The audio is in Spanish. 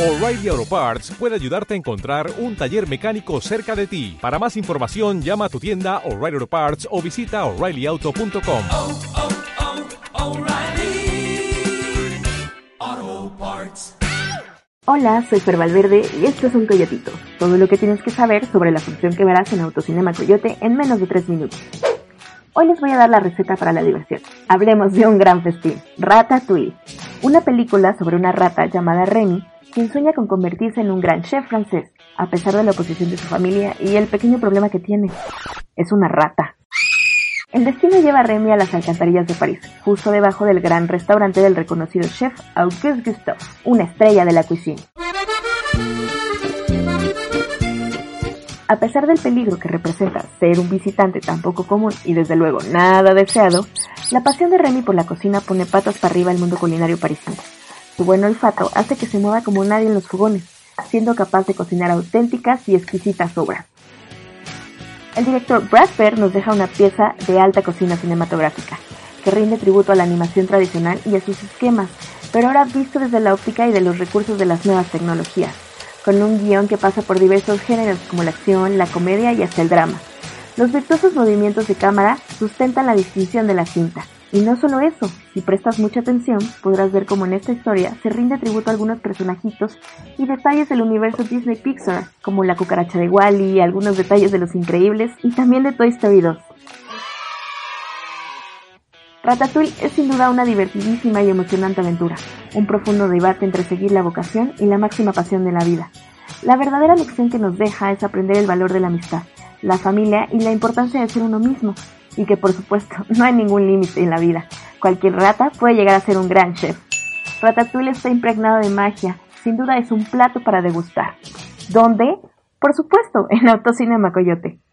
O'Reilly Auto Parts puede ayudarte a encontrar un taller mecánico cerca de ti. Para más información, llama a tu tienda O'Reilly Auto Parts o visita oreillyauto.com. oh, oh, Parts. Hola, soy Fer Valverde y esto es Un Coyotito. Todo lo que tienes que saber sobre la función que verás en Autocinema Coyote en menos de 3 minutos. Hoy les voy a dar la receta para la diversión. Hablemos de un gran festín, Ratatouille. Una película sobre una rata llamada Remy, quien sueña con convertirse en un gran chef francés, a pesar de la oposición de su familia y el pequeño problema que tiene. Es una rata. El destino lleva a Remy a las alcantarillas de París, justo debajo del gran restaurante del reconocido chef Auguste Gusteau, una estrella de la cuisine. A pesar del peligro que representa ser un visitante tan poco común y desde luego nada deseado, la pasión de Remy por la cocina pone patas para arriba el mundo culinario parisino. Su buen olfato hace que se mueva como nadie en los fogones, siendo capaz de cocinar auténticas y exquisitas obras. El director Brad Bird nos deja una pieza de alta cocina cinematográfica, que rinde tributo a la animación tradicional y a sus esquemas, pero ahora visto desde la óptica y de los recursos de las nuevas tecnologías, con un guion que pasa por diversos géneros como la acción, la comedia y hasta el drama. Los virtuosos movimientos de cámara sustentan la distinción de la cinta. Y no solo eso, si prestas mucha atención, podrás ver cómo en esta historia se rinde tributo a algunos personajitos y detalles del universo Disney Pixar, como la cucaracha de Wally, algunos detalles de Los Increíbles y también de Toy Story 2. Ratatouille es sin duda una divertidísima y emocionante aventura, un profundo debate entre seguir la vocación y la máxima pasión de la vida. La verdadera lección que nos deja es aprender el valor de la amistad, la familia y la importancia de ser uno mismo, y que por supuesto no hay ningún límite en la vida. Cualquier rata puede llegar a ser un gran chef. Ratatouille está impregnado de magia, sin duda es un plato para degustar. ¿Dónde? Por supuesto, en Autocinema Coyote.